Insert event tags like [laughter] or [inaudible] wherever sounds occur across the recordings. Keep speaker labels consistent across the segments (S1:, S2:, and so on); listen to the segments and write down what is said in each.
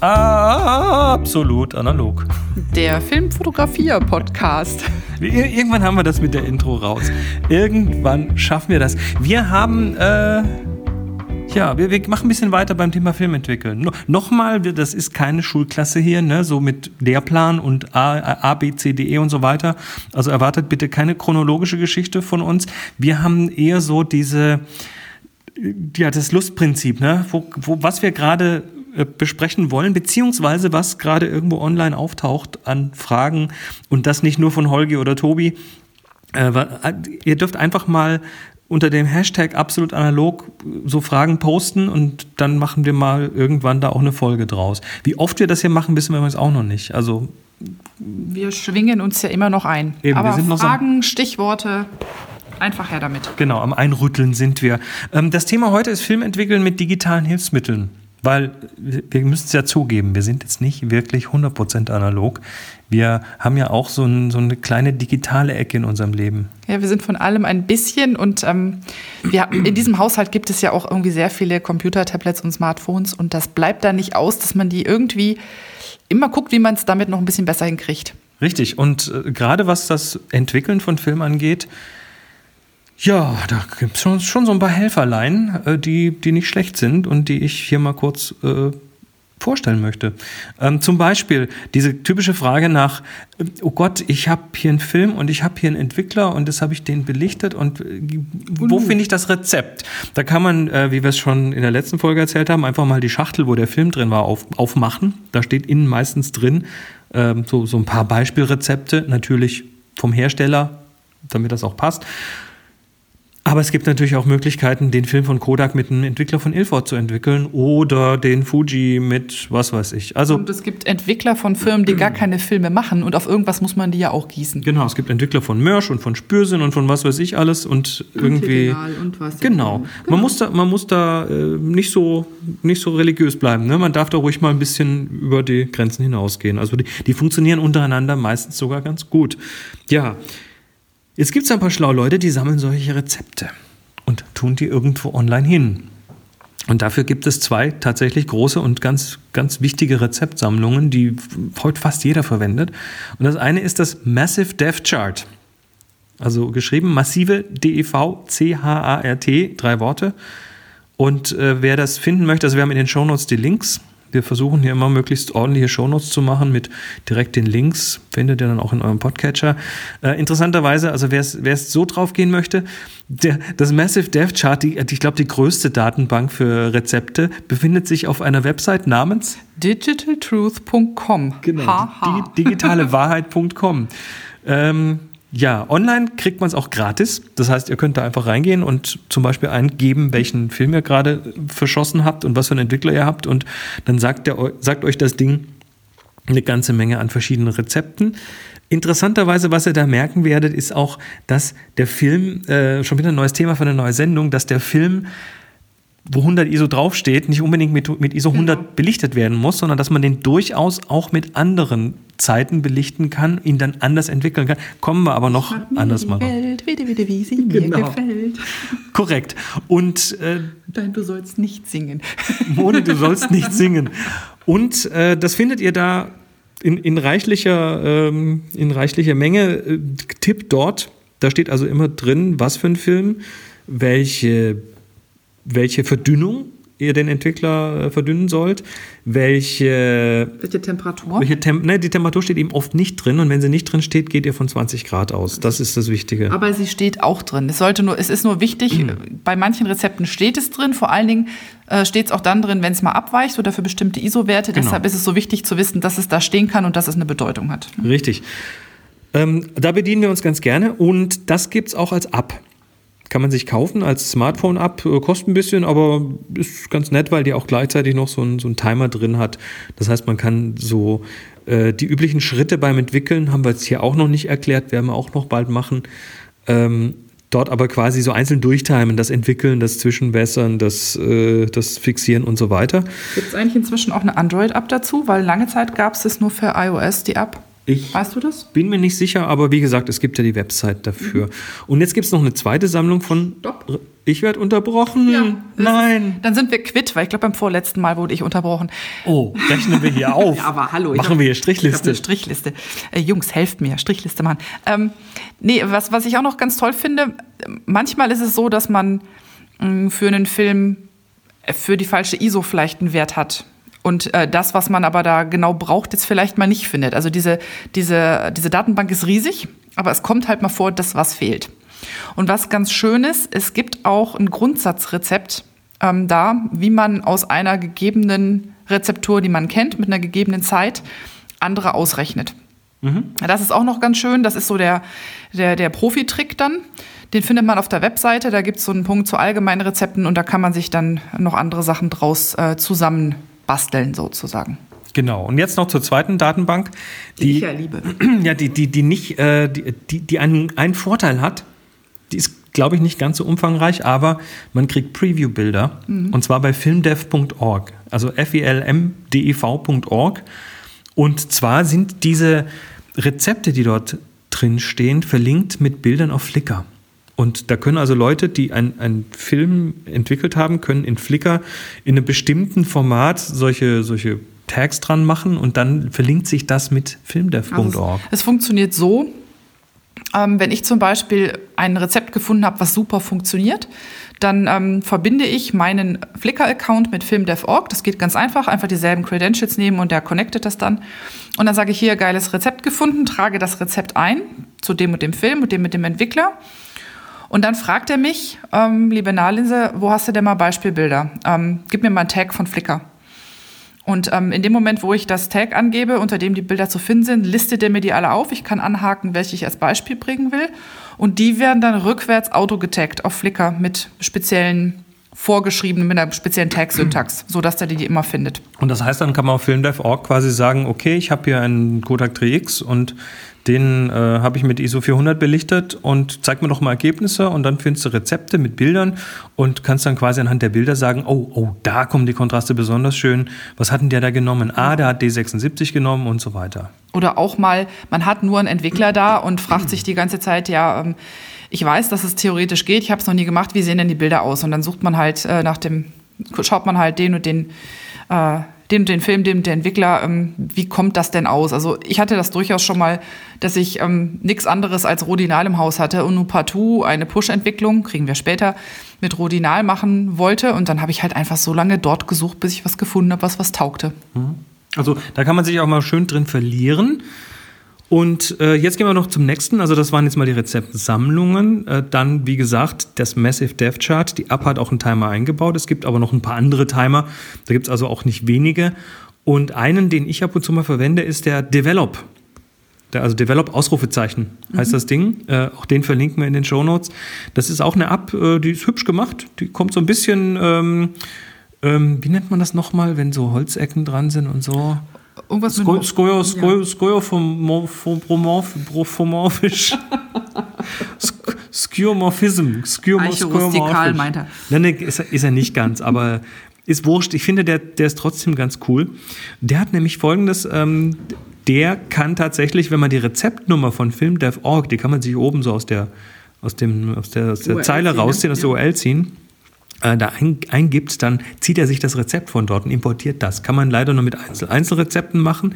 S1: Absolut analog.
S2: Der Filmfotografier-Podcast.
S1: Irgendwann haben wir das mit der Intro raus. Irgendwann schaffen wir das. Wir haben, äh, ja, wir, wir, machen ein bisschen weiter beim Thema Filmentwickeln. No, Nochmal, das ist keine Schulklasse hier, ne, so mit Lehrplan und A, A, B, C, D, E und so weiter. Also erwartet bitte keine chronologische Geschichte von uns. Wir haben eher so diese, ja, das Lustprinzip, ne, wo, wo was wir gerade besprechen wollen, beziehungsweise was gerade irgendwo online auftaucht an Fragen und das nicht nur von Holgi oder Tobi. Äh, ihr dürft einfach mal unter dem Hashtag absolut analog so Fragen posten und dann machen wir mal irgendwann da auch eine Folge draus. Wie oft wir das hier machen, wissen wir übrigens auch noch nicht. Also
S2: wir schwingen uns ja immer noch ein. Eben, Aber Fragen, so Stichworte, einfach her damit.
S1: Genau, am Einrütteln sind wir. Ähm, das Thema heute ist Filmentwickeln mit digitalen Hilfsmitteln. Weil wir müssen es ja zugeben, wir sind jetzt nicht wirklich 100% analog. Wir haben ja auch so, ein, so, eine kleine digitale Ecke in unserem Leben.
S2: Ja, wir sind von allem ein bisschen und ähm, wir, in diesem Haushalt gibt es ja auch irgendwie sehr viele Computer, Tablets und Smartphones und das bleibt da nicht aus, dass man die irgendwie immer guckt, wie man es damit noch ein bisschen besser hinkriegt.
S1: Richtig und äh, gerade was das Entwickeln von Filmen angeht, ja, da gibt es schon, schon so ein paar Helferlein, äh, die, die nicht schlecht sind und die ich hier mal kurz äh, vorstellen möchte. Ähm, zum Beispiel diese typische Frage nach, äh, oh Gott, ich habe hier einen Film und ich habe hier einen Entwickler und das habe ich den belichtet und äh, wo finde ich das Rezept? Da kann man, äh, wie wir es schon in der letzten Folge erzählt haben, einfach mal die Schachtel, wo der Film drin war, auf, aufmachen. Da steht innen meistens drin ähm, so, so ein paar Beispielrezepte, natürlich vom Hersteller, damit das auch passt. Aber es gibt natürlich auch Möglichkeiten, den Film von Kodak mit einem Entwickler von Ilford zu entwickeln oder den Fuji mit was weiß ich.
S2: Also und es gibt Entwickler von Firmen, die gar keine Filme machen und auf irgendwas muss man die ja auch gießen.
S1: Genau, es gibt Entwickler von Mörsch und von Spürsinn und von was weiß ich alles und, und irgendwie. Und was genau. genau. Man muss da, man muss da äh, nicht, so, nicht so religiös bleiben. Ne? Man darf da ruhig mal ein bisschen über die Grenzen hinausgehen. Also die, die funktionieren untereinander meistens sogar ganz gut. Ja. Jetzt gibt es ein paar schlaue Leute, die sammeln solche Rezepte und tun die irgendwo online hin. Und dafür gibt es zwei tatsächlich große und ganz, ganz wichtige Rezeptsammlungen, die heute fast jeder verwendet. Und das eine ist das Massive Dev Chart. Also geschrieben massive D-E-V-C-H-A-R-T, drei Worte. Und äh, wer das finden möchte, also wir haben in den Shownotes die Links wir versuchen hier immer möglichst ordentliche Shownotes zu machen mit direkt den Links. Findet ihr dann auch in eurem Podcatcher. Äh, interessanterweise, also wer es so drauf gehen möchte, der, das Massive Dev Chart, die, ich glaube, die größte Datenbank für Rezepte, befindet sich auf einer Website namens
S2: digitaltruth.com.
S1: Genau. Ha, ha. Digitalewahrheit.com. [laughs] ähm, ja, online kriegt man es auch gratis. Das heißt, ihr könnt da einfach reingehen und zum Beispiel eingeben, welchen Film ihr gerade verschossen habt und was für einen Entwickler ihr habt. Und dann sagt, der, sagt euch das Ding eine ganze Menge an verschiedenen Rezepten. Interessanterweise, was ihr da merken werdet, ist auch, dass der Film, äh, schon wieder ein neues Thema für eine neue Sendung, dass der Film wo 100 ISO draufsteht, nicht unbedingt mit, mit ISO 100 genau. belichtet werden muss, sondern dass man den durchaus auch mit anderen Zeiten belichten kann, ihn dann anders entwickeln kann. Kommen wir aber noch anders mal. Welt, wie, wie, wie sie genau. mir gefällt. Korrekt. Und
S2: äh, Nein, du sollst nicht singen. [laughs]
S1: Mone, du sollst nicht singen. Und äh, das findet ihr da in, in, reichlicher, ähm, in reichlicher Menge. Äh, Tipp dort, da steht also immer drin, was für ein Film, welche welche Verdünnung ihr den Entwickler äh, verdünnen sollt, welche,
S2: welche Temperatur?
S1: Welche Tem ne, die Temperatur steht eben oft nicht drin und wenn sie nicht drin steht, geht ihr von 20 Grad aus. Das ist das Wichtige.
S2: Aber sie steht auch drin. Es, sollte nur, es ist nur wichtig, mhm. bei manchen Rezepten steht es drin, vor allen Dingen äh, steht es auch dann drin, wenn es mal abweicht oder für bestimmte ISO-Werte. Genau. Deshalb ist es so wichtig zu wissen, dass es da stehen kann und dass es eine Bedeutung hat.
S1: Richtig. Ähm, da bedienen wir uns ganz gerne und das gibt es auch als App. Kann man sich kaufen als Smartphone-App, äh, kostet ein bisschen, aber ist ganz nett, weil die auch gleichzeitig noch so einen so Timer drin hat. Das heißt, man kann so äh, die üblichen Schritte beim Entwickeln, haben wir jetzt hier auch noch nicht erklärt, werden wir auch noch bald machen. Ähm, dort aber quasi so einzeln durchtimen, das Entwickeln, das Zwischenwässern, das, äh, das Fixieren und so weiter.
S2: Gibt es eigentlich inzwischen auch eine Android-App dazu? Weil lange Zeit gab es das nur für iOS, die App.
S1: Ich
S2: Weißt du das?
S1: bin mir nicht sicher, aber wie gesagt, es gibt ja die Website dafür. Und jetzt gibt es noch eine zweite Sammlung von.
S2: Stopp.
S1: Ich werde unterbrochen.
S2: das
S1: Nein.
S2: Dann sind wir quitt, weil ich glaube, beim vorletzten Mal wurde ich unterbrochen.
S1: Oh, rechnen wir hier [laughs] auf.
S2: Ja, aber hallo. ich
S1: Machen
S2: hab-
S1: wir hier Strichliste.
S2: Strichliste. Äh, Jungs, helft mir, Strichliste machen. Ähm, nee, was, was ich auch noch ganz toll finde, manchmal ist es so, dass man mh, für einen Film äh, für die falsche ISO vielleicht einen Wert hat. Und äh, das, was man aber da genau braucht, jetzt vielleicht mal nicht findet. Also diese, diese, diese Datenbank ist riesig, aber es kommt halt mal vor, dass was fehlt. Und was ganz schön ist, es gibt auch ein Grundsatzrezept ähm, da, wie man aus einer gegebenen Rezeptur, die man kennt, mit einer gegebenen Zeit, andere ausrechnet. Ja, Das ist auch noch ganz schön. Das ist so der, der, der Profi-Trick dann. Den findet man auf der Webseite. Da gibt es so einen Punkt zu allgemeinen Rezepten und da kann man sich dann noch andere Sachen draus äh, zusammenbasteln, sozusagen.
S1: Genau. Und jetzt noch zur zweiten Datenbank,
S2: Die,
S1: die,
S2: ich ja liebe. [clears throat]
S1: ja, die, die, die nicht, äh, die, die, die einen, einen Vorteil hat. Die ist, glaube ich, nicht ganz so umfangreich, aber man kriegt Preview-Bilder. Und zwar bei filmdev.org, also f i l m d e v.org. Und zwar sind diese Rezepte, die dort drin stehen, verlinkt mit Bildern auf Flickr. Und da können also Leute, die einen Film entwickelt haben, können in Flickr in einem bestimmten Format solche, solche Tags dran machen und dann verlinkt sich das mit filmdev.org.
S2: Also es, es funktioniert so, ähm, wenn ich zum Beispiel ein Rezept gefunden habe, was super funktioniert, dann ähm, verbinde ich meinen Flickr-Account mit filmdev.org. Das geht ganz einfach. Einfach dieselben Credentials nehmen und der connectet das dann. Und dann sage ich hier, geiles Rezept gefunden, trage das Rezept ein zu dem und dem Film und dem mit dem Entwickler. Und dann fragt er mich, ähm, liebe Nahlinse, wo hast du denn mal Beispielbilder? Ähm, gib mir mal einen Tag von Flickr. Und ähm, in dem Moment, wo ich das Tag angebe, unter dem die Bilder zu finden sind, listet er mir die alle auf. Ich kann anhaken, welche ich als Beispiel bringen will. Und die werden dann rückwärts auto-getaggt auf Flickr mit speziellen vorgeschriebenen, mit einer speziellen Tag-Syntax, [clears throat] sodass der die immer findet.
S1: Und das heißt, dann kann man auf filmdev.org quasi sagen, okay, ich habe hier einen Kodak 3X und den äh, habe ich mit ISO 400 belichtet und zeig mir doch mal Ergebnisse und dann findest du Rezepte mit Bildern und kannst dann quasi anhand der Bilder sagen, oh, oh, da kommen die Kontraste besonders schön. Was hat denn der da genommen? Ah, der hat D76 genommen und so weiter.
S2: Oder auch mal, man hat nur einen Entwickler da und fragt sich die ganze Zeit, ja, ähm, ich weiß, dass es theoretisch geht, ich habe es noch nie gemacht, wie sehen denn die Bilder aus? Und dann sucht man halt äh, nach dem, schaut man halt den und den, äh, und den Film, und den Entwickler, ähm, wie kommt das denn aus? Also ich hatte das durchaus schon mal, dass ich ähm, nichts anderes als Rodinal im Haus hatte und nur partout eine Push-Entwicklung, kriegen wir später, mit Rodinal machen wollte. Und dann habe ich halt einfach so lange dort gesucht, bis ich was gefunden habe, was was taugte.
S1: Also da kann man sich auch mal schön drin verlieren. Und äh, jetzt gehen wir noch zum nächsten. Also das waren jetzt mal die Rezeptsammlungen. Äh, dann, wie gesagt, das Massive Dev Chart. Die App hat auch einen Timer eingebaut. Es gibt aber noch ein paar andere Timer. Da gibt es also auch nicht wenige. Und einen, den ich ab und zu mal verwende, ist der Develop. Der, also Develop Ausrufezeichen heißt das Ding. Äh, auch den verlinken wir in den Show Notes. Das ist auch eine App, äh, die ist hübsch gemacht. Die kommt so ein bisschen, ähm, ähm, wie nennt man das nochmal, wenn so Holzecken dran sind und so?
S2: Irgendwas
S1: Sko
S2: mit
S1: Skoio, Skoio, Skoiomorphisch. Skiomorphism.
S2: Archirustikal, meint er.
S1: Nein, nee, ist, er- ist er nicht ganz, aber ist wurscht. Ich finde, der, der ist trotzdem ganz cool. Der hat nämlich folgendes, ähm, der kann tatsächlich, wenn man die Rezeptnummer von filmdev.org, die kann man sich oben so aus der, aus dem, aus der, aus der Zeile
S2: ne?
S1: rausziehen, aus der URL ziehen, äh, da ein, eingibt, dann zieht er sich das Rezept von dort und importiert das. Kann man leider nur mit Einzel Einzelrezepten machen,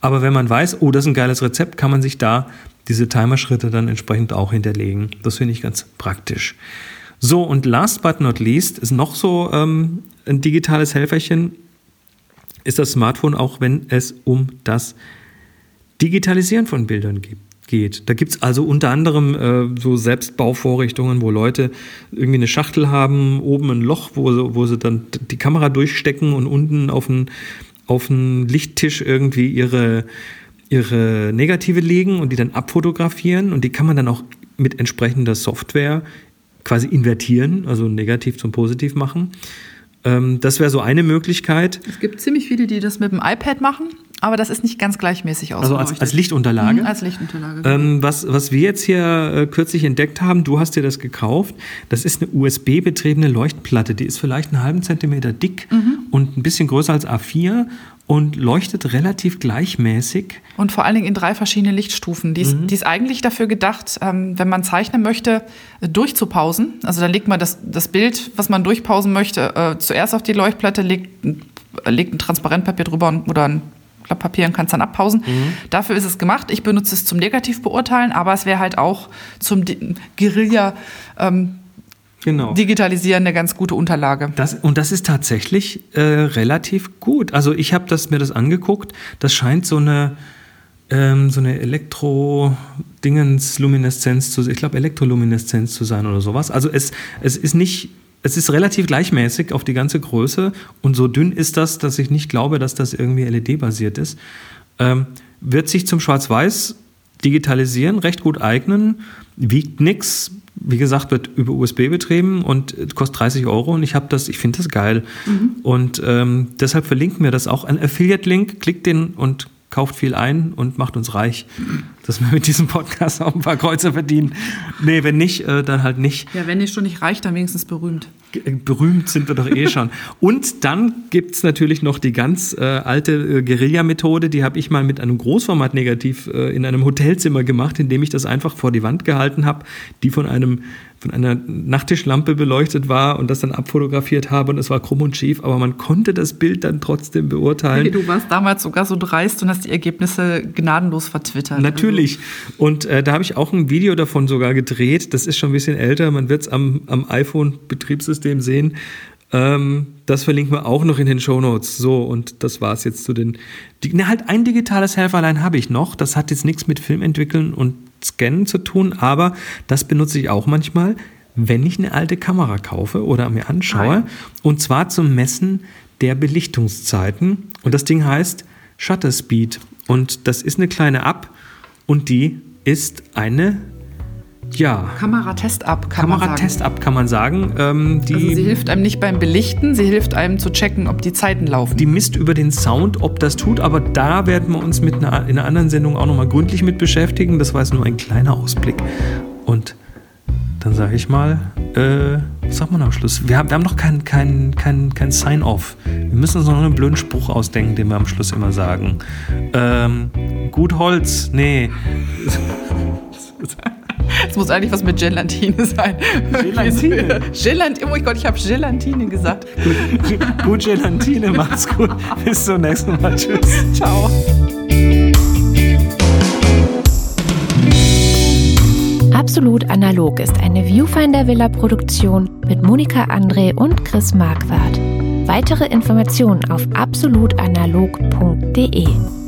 S1: aber wenn man weiß, oh, das ist ein geiles Rezept, kann man sich da diese Timerschritte dann entsprechend auch hinterlegen. Das finde ich ganz praktisch. So, und last but not least ist noch so ähm, ein digitales Helferchen, ist das Smartphone, auch wenn es um das Digitalisieren von Bildern gibt geht. Da gibt es also unter anderem äh, so Selbstbauvorrichtungen, wo Leute irgendwie eine Schachtel haben, oben ein Loch, wo sie, wo sie dann die Kamera durchstecken und unten auf einen auf Lichttisch irgendwie ihre, ihre Negative legen und die dann abfotografieren und die kann man dann auch mit entsprechender Software quasi invertieren, also negativ zum positiv machen. Ähm, das wäre so eine Möglichkeit.
S2: Es gibt ziemlich viele, die das mit dem iPad machen. Aber das ist nicht ganz gleichmäßig
S1: Also
S2: ausgeleuchtet.
S1: als, als Lichtunterlage.
S2: Mhm, als Lichtunterlage.
S1: Ähm, was, was wir jetzt hier äh, kürzlich entdeckt haben, du hast dir das gekauft, das ist eine USB-betriebene Leuchtplatte. Die ist vielleicht einen halben Zentimeter dick und ein bisschen größer als A4 und leuchtet relativ gleichmäßig.
S2: Und vor allen Dingen in drei verschiedenen Lichtstufen. Die ist,
S1: Mhm.
S2: die ist eigentlich dafür gedacht, ähm, wenn man zeichnen möchte, äh, durchzupausen. Also dann legt man das, das Bild, was man durchpausen möchte, äh, zuerst auf die Leuchtplatte, legt, ein- legt ein Transparentpapier drüber und, oder ein Blatt Papier und kann es dann abpausen.
S1: Mhm.
S2: Dafür ist es gemacht. Ich benutze es zum Negativ beurteilen, aber es wäre halt auch zum Guerilla ähm,
S1: Genau.
S2: digitalisieren eine ganz gute Unterlage.
S1: Das, und das ist tatsächlich äh, relativ gut. Also ich habe das, mir das angeguckt. Das scheint so eine, ähm, so eine Elektro-Dingens-Lumineszenz zu ich glaube Elektrolumineszenz zu sein oder sowas. Also es, es ist nicht, es ist relativ gleichmäßig auf die ganze Größe und so dünn ist das, dass ich nicht glaube, dass das irgendwie LED-basiert ist. Ähm, wird sich zum Schwarz-Weiß digitalisieren recht gut eignen, wiegt nix. Wie gesagt, wird über USB betrieben und äh, kostet 30 Euro und ich habe das, ich finde das geil. Und ähm, deshalb verlinken wir das auch. Ein Affiliate-Link, klickt den und kauft viel ein und macht uns reich, dass wir mit diesem Podcast auch ein paar Kreuze verdienen. Nee, wenn nicht, äh, dann halt nicht.
S2: Ja, wenn die schon nicht reicht, dann wenigstens berühmt.
S1: Ge- Berühmt sind wir doch eh schon. Und dann gibt's natürlich noch die ganz äh, alte äh, Guerilla-Methode, die habe ich mal mit einem Großformat-Negativ äh, in einem Hotelzimmer gemacht, indem ich das einfach vor die Wand gehalten habe, die von einem von einer Nachttischlampe beleuchtet war und das dann abfotografiert habe und es war krumm und schief, aber man konnte das Bild dann trotzdem beurteilen.
S2: Hey, du warst damals sogar so dreist und hast die Ergebnisse gnadenlos vertwittert.
S1: Natürlich. Und äh, da habe ich auch ein Video davon sogar gedreht. Das ist schon ein bisschen älter. Man wird es am, am iPhone-Betriebssystem sehen. Ähm, das verlinken wir auch noch in den Show Notes. So, und das war es jetzt zu den. Ne, halt ein digitales Helferlein habe ich noch. Das hat jetzt nichts mit Filmentwickeln und Scannen zu tun, aber das benutze ich auch manchmal, wenn ich eine alte Kamera kaufe oder mir anschaue.
S2: Ah, ja.
S1: Und zwar zum Messen der Belichtungszeiten. Und das Ding heißt Shutter Speed. Und das ist eine kleine App und die ist eine, ja,
S2: Kameratest-Up, kann man sagen.
S1: Kameratest-App kann man sagen. Ähm, die,
S2: Also sie hilft einem nicht beim Belichten, sie hilft einem zu checken, ob die Zeiten laufen.
S1: die misst über den Sound, ob das tut, aber da werden wir uns mit einer, in einer anderen Sendung auch nochmal gründlich mit beschäftigen. Das war jetzt nur ein kleiner Ausblick. Und dann sage ich mal, äh, was sagt man am Schluss? Wir haben, wir haben noch kein, kein, kein, kein Sign-off. Wir müssen uns noch einen blöden Spruch ausdenken, den wir am Schluss immer sagen. Ähm, gut Holz, nee. [laughs] [laughs]
S2: Es muss eigentlich was mit Gelatine sein.
S1: Gelatine? [laughs]
S2: Gelatine. Oh mein Gott, ich habe Gelatine gesagt.
S1: gut Gelatine, macht's gut. Bis zum nächsten Mal. Tschüss.
S2: Ciao.
S3: Absolut analog ist eine Viewfinder Villa Produktion mit Monika André und Chris Marquardt. Weitere Informationen auf absolutanalog.de.